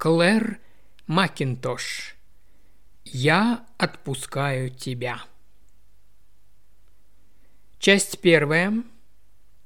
Клэр Макинтош. Я отпускаю тебя. Часть первая.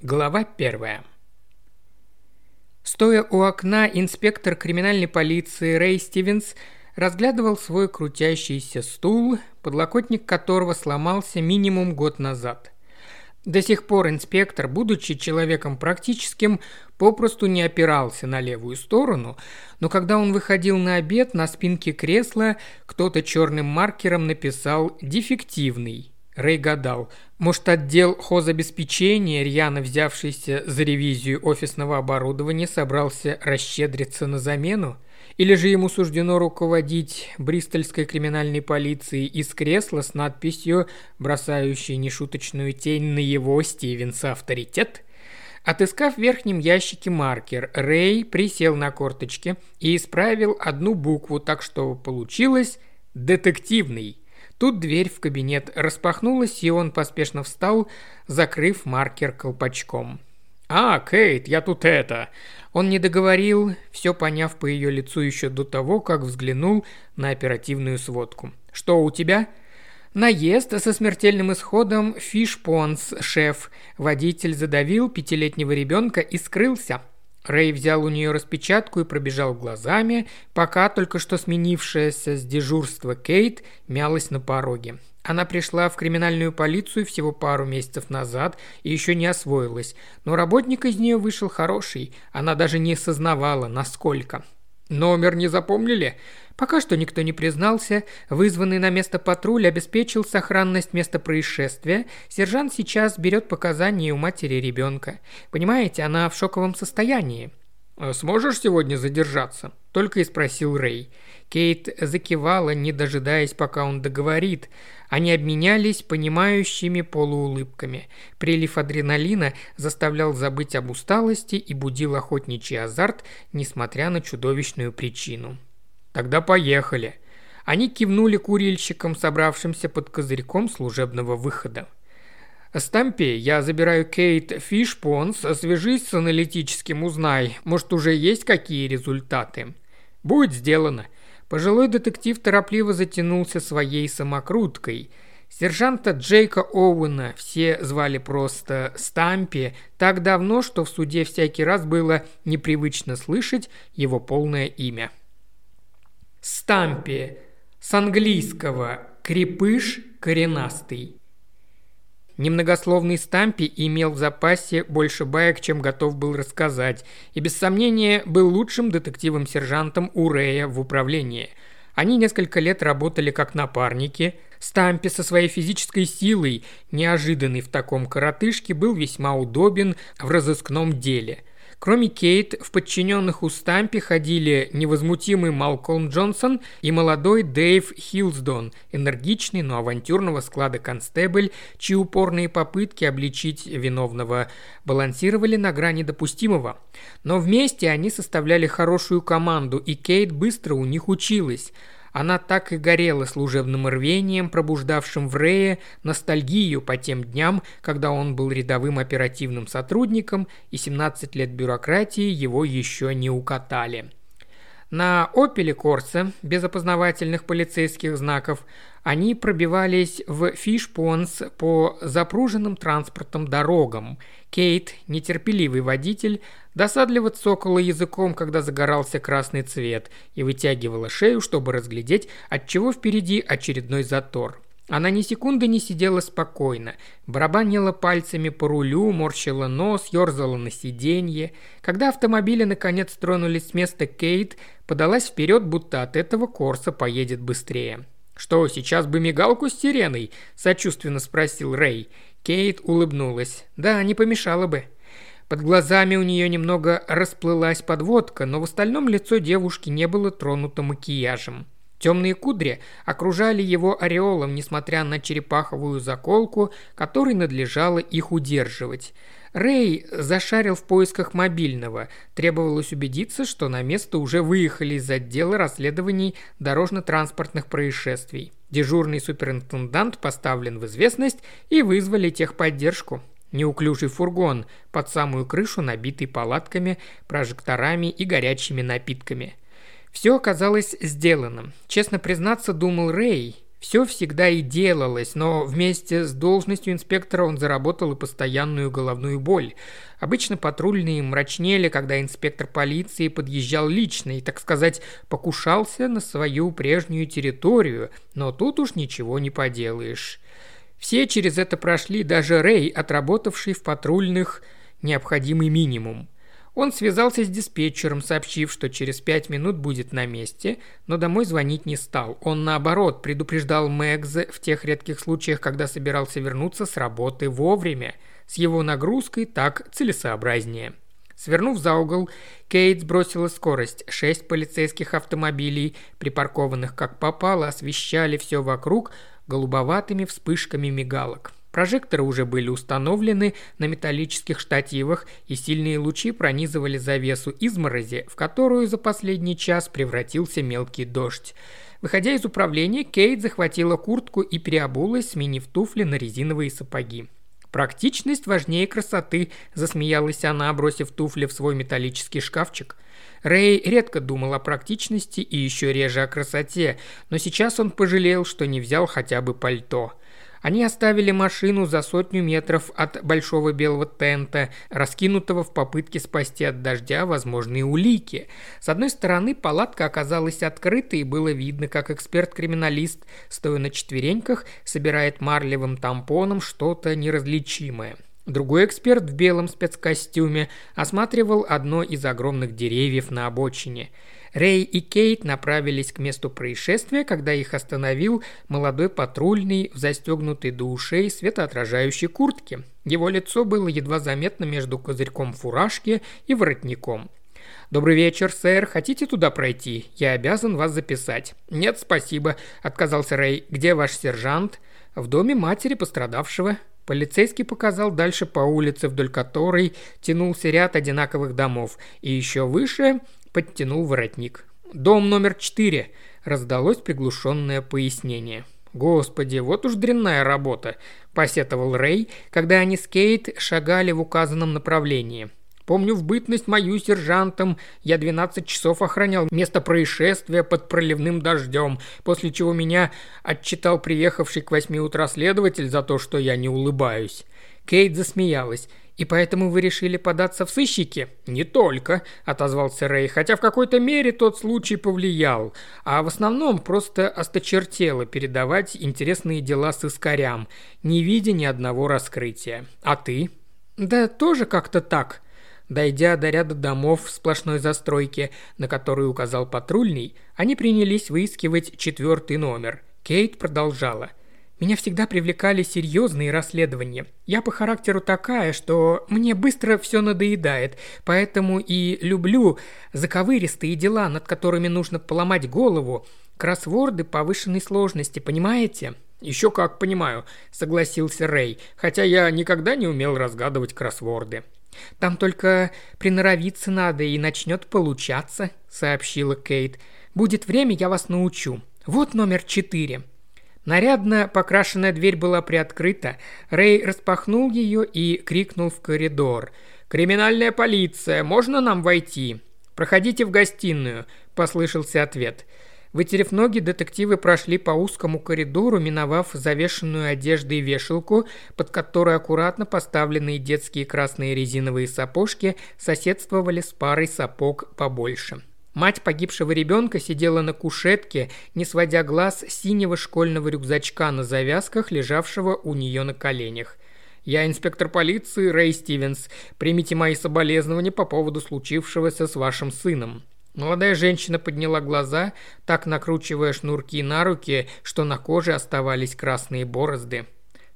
Глава первая. Стоя у окна, инспектор криминальной полиции Рэй Стивенс разглядывал свой крутящийся стул, подлокотник которого сломался минимум год назад. До сих пор инспектор, будучи человеком практическим, попросту не опирался на левую сторону, но когда он выходил на обед, на спинке кресла кто-то черным маркером написал «дефективный». Рэй гадал, может, отдел хозобеспечения, рьяно взявшийся за ревизию офисного оборудования, собрался расщедриться на замену? Или же ему суждено руководить бристольской криминальной полицией из кресла с надписью, бросающей нешуточную тень на его Стивенса авторитет? Отыскав в верхнем ящике маркер, Рэй присел на корточки и исправил одну букву так, что получилось «детективный». Тут дверь в кабинет распахнулась, и он поспешно встал, закрыв маркер колпачком. «А, Кейт, я тут это...» Он не договорил, все поняв по ее лицу еще до того, как взглянул на оперативную сводку. «Что у тебя?» Наезд со смертельным исходом Фишпонс, шеф. Водитель задавил пятилетнего ребенка и скрылся. Рэй взял у нее распечатку и пробежал глазами, пока только что сменившаяся с дежурства Кейт мялась на пороге. Она пришла в криминальную полицию всего пару месяцев назад и еще не освоилась, но работник из нее вышел хороший, она даже не сознавала, насколько. Номер не запомнили? Пока что никто не признался. Вызванный на место патруль обеспечил сохранность места происшествия. Сержант сейчас берет показания у матери ребенка. Понимаете, она в шоковом состоянии. «А «Сможешь сегодня задержаться?» – только и спросил Рэй. Кейт закивала, не дожидаясь, пока он договорит. Они обменялись понимающими полуулыбками. Прилив адреналина заставлял забыть об усталости и будил охотничий азарт, несмотря на чудовищную причину. «Тогда поехали». Они кивнули курильщикам, собравшимся под козырьком служебного выхода. «Стампе, я забираю Кейт Фишпонс, свяжись с аналитическим, узнай, может, уже есть какие результаты?» «Будет сделано». Пожилой детектив торопливо затянулся своей самокруткой. Сержанта Джейка Оуэна все звали просто Стампи так давно, что в суде всякий раз было непривычно слышать его полное имя. Стампи с английского «крепыш коренастый». Немногословный Стампи имел в запасе больше баек, чем готов был рассказать, и без сомнения был лучшим детективом-сержантом Урея в управлении. Они несколько лет работали как напарники. Стампи со своей физической силой, неожиданный в таком коротышке, был весьма удобен в разыскном деле – Кроме Кейт, в подчиненных у Стампи ходили невозмутимый Малкольм Джонсон и молодой Дэйв Хилсдон, энергичный, но авантюрного склада констебль, чьи упорные попытки обличить виновного балансировали на грани допустимого. Но вместе они составляли хорошую команду, и Кейт быстро у них училась – она так и горела служебным рвением, пробуждавшим в Рее ностальгию по тем дням, когда он был рядовым оперативным сотрудником, и 17 лет бюрократии его еще не укатали. На «Опеле Корсе», без опознавательных полицейских знаков, они пробивались в Фишпонс по запруженным транспортом дорогам. Кейт, нетерпеливый водитель, досадливо цокала языком, когда загорался красный цвет, и вытягивала шею, чтобы разглядеть, от чего впереди очередной затор. Она ни секунды не сидела спокойно, барабанила пальцами по рулю, морщила нос, ерзала на сиденье. Когда автомобили наконец тронулись с места, Кейт подалась вперед, будто от этого Корса поедет быстрее. «Что, сейчас бы мигалку с сиреной?» – сочувственно спросил Рэй. Кейт улыбнулась. «Да, не помешало бы». Под глазами у нее немного расплылась подводка, но в остальном лицо девушки не было тронуто макияжем. Темные кудри окружали его ореолом, несмотря на черепаховую заколку, которой надлежало их удерживать. Рэй зашарил в поисках мобильного. Требовалось убедиться, что на место уже выехали из отдела расследований дорожно-транспортных происшествий. Дежурный суперинтендант поставлен в известность и вызвали техподдержку. Неуклюжий фургон под самую крышу, набитый палатками, прожекторами и горячими напитками – Все оказалось сделано. Честно признаться, думал Рэй, все всегда и делалось, но вместе с должностью инспектора он заработал и постоянную головную боль. Обычно патрульные мрачнели, когда инспектор полиции подъезжал лично и, так сказать, покушался на свою прежнюю территорию, но тут уж ничего не поделаешь. Все через это прошли, даже Рэй, отработавший в патрульных необходимый минимум. Он связался с диспетчером, сообщив, что через пять минут будет на месте, но домой звонить не стал. Он, наоборот, предупреждал Мэгза в тех редких случаях, когда собирался вернуться с работы вовремя. С его нагрузкой так целесообразнее. Свернув за угол, Кейт сбросила скорость. Шесть полицейских автомобилей, припаркованных как попало, освещали все вокруг голубоватыми вспышками мигалок. Прожекторы уже были установлены на металлических штативах, и сильные лучи пронизывали завесу изморози, в которую за последний час превратился мелкий дождь. Выходя из управления, Кейт захватила куртку и переобулась, сменив туфли на резиновые сапоги. «Практичность важнее красоты», – засмеялась она, бросив туфли в свой металлический шкафчик. Рэй редко думал о практичности и еще реже о красоте, но сейчас он пожалел, что не взял хотя бы пальто – они оставили машину за сотню метров от большого белого тента, раскинутого в попытке спасти от дождя возможные улики. С одной стороны, палатка оказалась открытой, и было видно, как эксперт-криминалист, стоя на четвереньках, собирает марлевым тампоном что-то неразличимое. Другой эксперт в белом спецкостюме осматривал одно из огромных деревьев на обочине – Рэй и Кейт направились к месту происшествия, когда их остановил молодой патрульный в застегнутой до ушей светоотражающей куртке. Его лицо было едва заметно между козырьком фуражки и воротником. «Добрый вечер, сэр. Хотите туда пройти? Я обязан вас записать». «Нет, спасибо», – отказался Рэй. «Где ваш сержант?» «В доме матери пострадавшего». Полицейский показал дальше по улице, вдоль которой тянулся ряд одинаковых домов, и еще выше подтянул воротник. «Дом номер четыре», – раздалось приглушенное пояснение. «Господи, вот уж дрянная работа», – посетовал Рэй, когда они с Кейт шагали в указанном направлении. Помню, в бытность мою сержантом я 12 часов охранял место происшествия под проливным дождем, после чего меня отчитал приехавший к 8 утра следователь за то, что я не улыбаюсь. Кейт засмеялась. «И поэтому вы решили податься в сыщики?» «Не только», – отозвался Рэй, хотя в какой-то мере тот случай повлиял, а в основном просто осточертело передавать интересные дела с искорям, не видя ни одного раскрытия. «А ты?» «Да тоже как-то так», Дойдя до ряда домов в сплошной застройке, на которую указал патрульный, они принялись выискивать четвертый номер. Кейт продолжала – меня всегда привлекали серьезные расследования. Я по характеру такая, что мне быстро все надоедает, поэтому и люблю заковыристые дела, над которыми нужно поломать голову, кроссворды повышенной сложности, понимаете? «Еще как понимаю», — согласился Рэй, хотя я никогда не умел разгадывать кроссворды. «Там только приноровиться надо, и начнет получаться», — сообщила Кейт. «Будет время, я вас научу. Вот номер четыре». Нарядно покрашенная дверь была приоткрыта. Рэй распахнул ее и крикнул в коридор. «Криминальная полиция! Можно нам войти?» «Проходите в гостиную», – послышался ответ. Вытерев ноги, детективы прошли по узкому коридору, миновав завешенную одеждой вешалку, под которой аккуратно поставленные детские красные резиновые сапожки соседствовали с парой сапог побольше. Мать погибшего ребенка сидела на кушетке, не сводя глаз синего школьного рюкзачка на завязках, лежавшего у нее на коленях. «Я инспектор полиции Рэй Стивенс. Примите мои соболезнования по поводу случившегося с вашим сыном». Молодая женщина подняла глаза, так накручивая шнурки на руки, что на коже оставались красные борозды.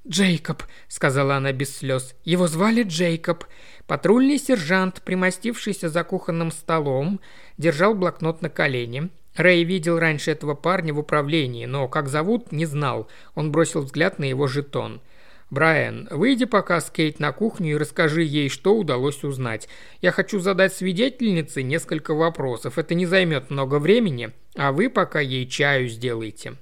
«Джейкоб», — сказала она без слез. «Его звали Джейкоб. Патрульный сержант, примостившийся за кухонным столом, держал блокнот на колене. Рэй видел раньше этого парня в управлении, но как зовут, не знал. Он бросил взгляд на его жетон. «Брайан, выйди пока с Кейт на кухню и расскажи ей, что удалось узнать. Я хочу задать свидетельнице несколько вопросов. Это не займет много времени, а вы пока ей чаю сделайте».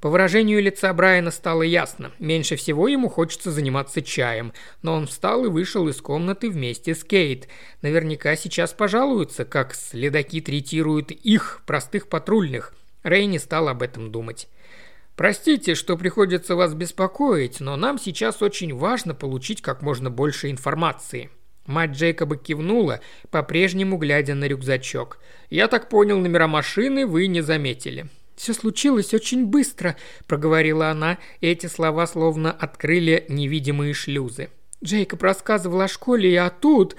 По выражению лица Брайана стало ясно. Меньше всего ему хочется заниматься чаем. Но он встал и вышел из комнаты вместе с Кейт. Наверняка сейчас пожалуются, как следаки третируют их, простых патрульных. Рэй не стал об этом думать. «Простите, что приходится вас беспокоить, но нам сейчас очень важно получить как можно больше информации». Мать Джейкоба кивнула, по-прежнему глядя на рюкзачок. «Я так понял, номера машины вы не заметили». «Все случилось очень быстро», – проговорила она, и эти слова словно открыли невидимые шлюзы. Джейкоб рассказывал о школе, а тут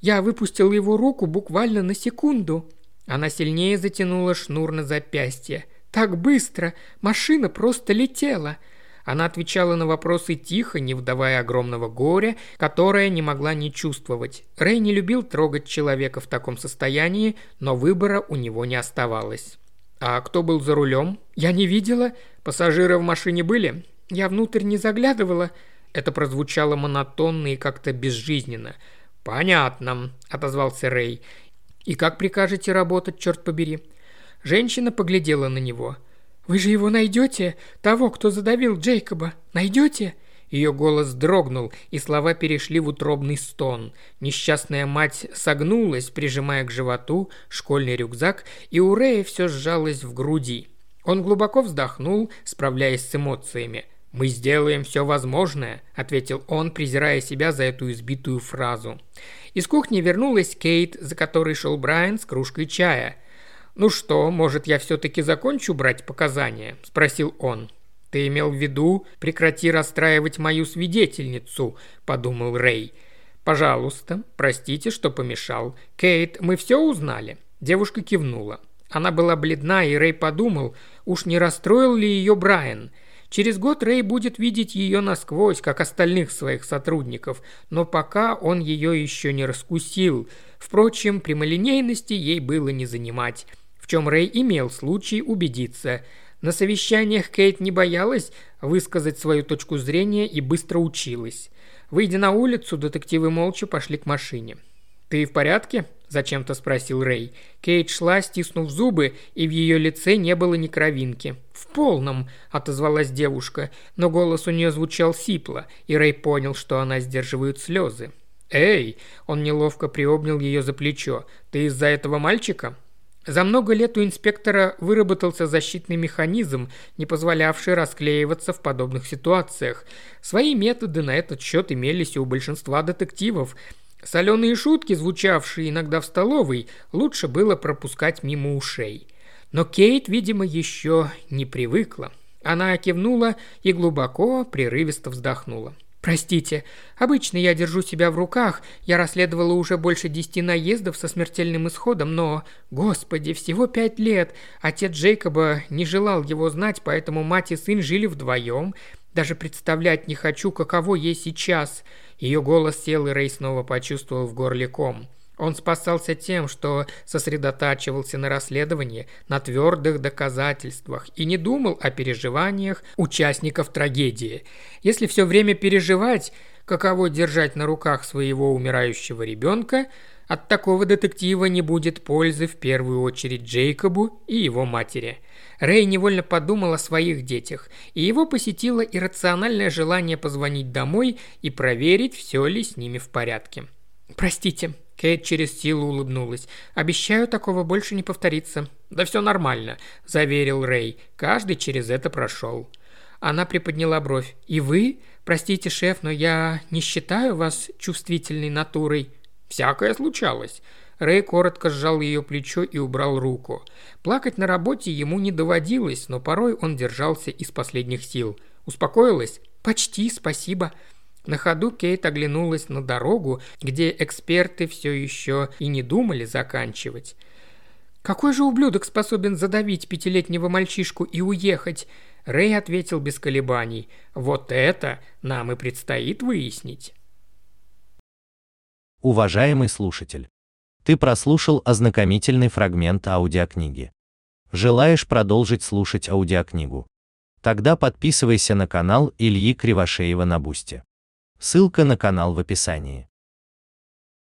я выпустил его руку буквально на секунду. Она сильнее затянула шнур на запястье. «Так быстро! Машина просто летела!» Она отвечала на вопросы тихо, не вдавая огромного горя, которое не могла не чувствовать. Рэй не любил трогать человека в таком состоянии, но выбора у него не оставалось. «А кто был за рулем?» «Я не видела. Пассажиры в машине были?» «Я внутрь не заглядывала». Это прозвучало монотонно и как-то безжизненно. «Понятно», — отозвался Рэй. «И как прикажете работать, черт побери?» Женщина поглядела на него – «Вы же его найдете? Того, кто задавил Джейкоба? Найдете?» Ее голос дрогнул, и слова перешли в утробный стон. Несчастная мать согнулась, прижимая к животу школьный рюкзак, и у Рэя все сжалось в груди. Он глубоко вздохнул, справляясь с эмоциями. «Мы сделаем все возможное», — ответил он, презирая себя за эту избитую фразу. Из кухни вернулась Кейт, за которой шел Брайан с кружкой чая — «Ну что, может, я все-таки закончу брать показания?» – спросил он. «Ты имел в виду, прекрати расстраивать мою свидетельницу», – подумал Рэй. «Пожалуйста, простите, что помешал. Кейт, мы все узнали?» Девушка кивнула. Она была бледна, и Рэй подумал, уж не расстроил ли ее Брайан. Через год Рэй будет видеть ее насквозь, как остальных своих сотрудников, но пока он ее еще не раскусил. Впрочем, прямолинейности ей было не занимать чем Рэй имел случай убедиться. На совещаниях Кейт не боялась высказать свою точку зрения и быстро училась. Выйдя на улицу, детективы молча пошли к машине. «Ты в порядке?» – зачем-то спросил Рэй. Кейт шла, стиснув зубы, и в ее лице не было ни кровинки. «В полном», – отозвалась девушка, но голос у нее звучал сипло, и Рэй понял, что она сдерживает слезы. «Эй!» – он неловко приобнял ее за плечо. «Ты из-за этого мальчика?» За много лет у инспектора выработался защитный механизм, не позволявший расклеиваться в подобных ситуациях. Свои методы на этот счет имелись и у большинства детективов. Соленые шутки, звучавшие иногда в столовой, лучше было пропускать мимо ушей. Но Кейт, видимо, еще не привыкла. Она кивнула и глубоко, прерывисто вздохнула. Простите, обычно я держу себя в руках, я расследовала уже больше десяти наездов со смертельным исходом, но, господи, всего пять лет. Отец Джейкоба не желал его знать, поэтому мать и сын жили вдвоем. Даже представлять не хочу, каково ей сейчас. Ее голос сел, и Рэй снова почувствовал в горле ком. Он спасался тем, что сосредотачивался на расследовании, на твердых доказательствах и не думал о переживаниях участников трагедии. Если все время переживать, каково держать на руках своего умирающего ребенка, от такого детектива не будет пользы в первую очередь Джейкобу и его матери. Рэй невольно подумал о своих детях, и его посетило иррациональное желание позвонить домой и проверить, все ли с ними в порядке. «Простите», Кейт через силу улыбнулась. «Обещаю, такого больше не повторится». «Да все нормально», – заверил Рэй. «Каждый через это прошел». Она приподняла бровь. «И вы? Простите, шеф, но я не считаю вас чувствительной натурой». «Всякое случалось». Рэй коротко сжал ее плечо и убрал руку. Плакать на работе ему не доводилось, но порой он держался из последних сил. «Успокоилась?» «Почти, спасибо». На ходу Кейт оглянулась на дорогу, где эксперты все еще и не думали заканчивать. «Какой же ублюдок способен задавить пятилетнего мальчишку и уехать?» Рэй ответил без колебаний. «Вот это нам и предстоит выяснить». Уважаемый слушатель, ты прослушал ознакомительный фрагмент аудиокниги. Желаешь продолжить слушать аудиокнигу? Тогда подписывайся на канал Ильи Кривошеева на Бусте. Ссылка на канал в описании.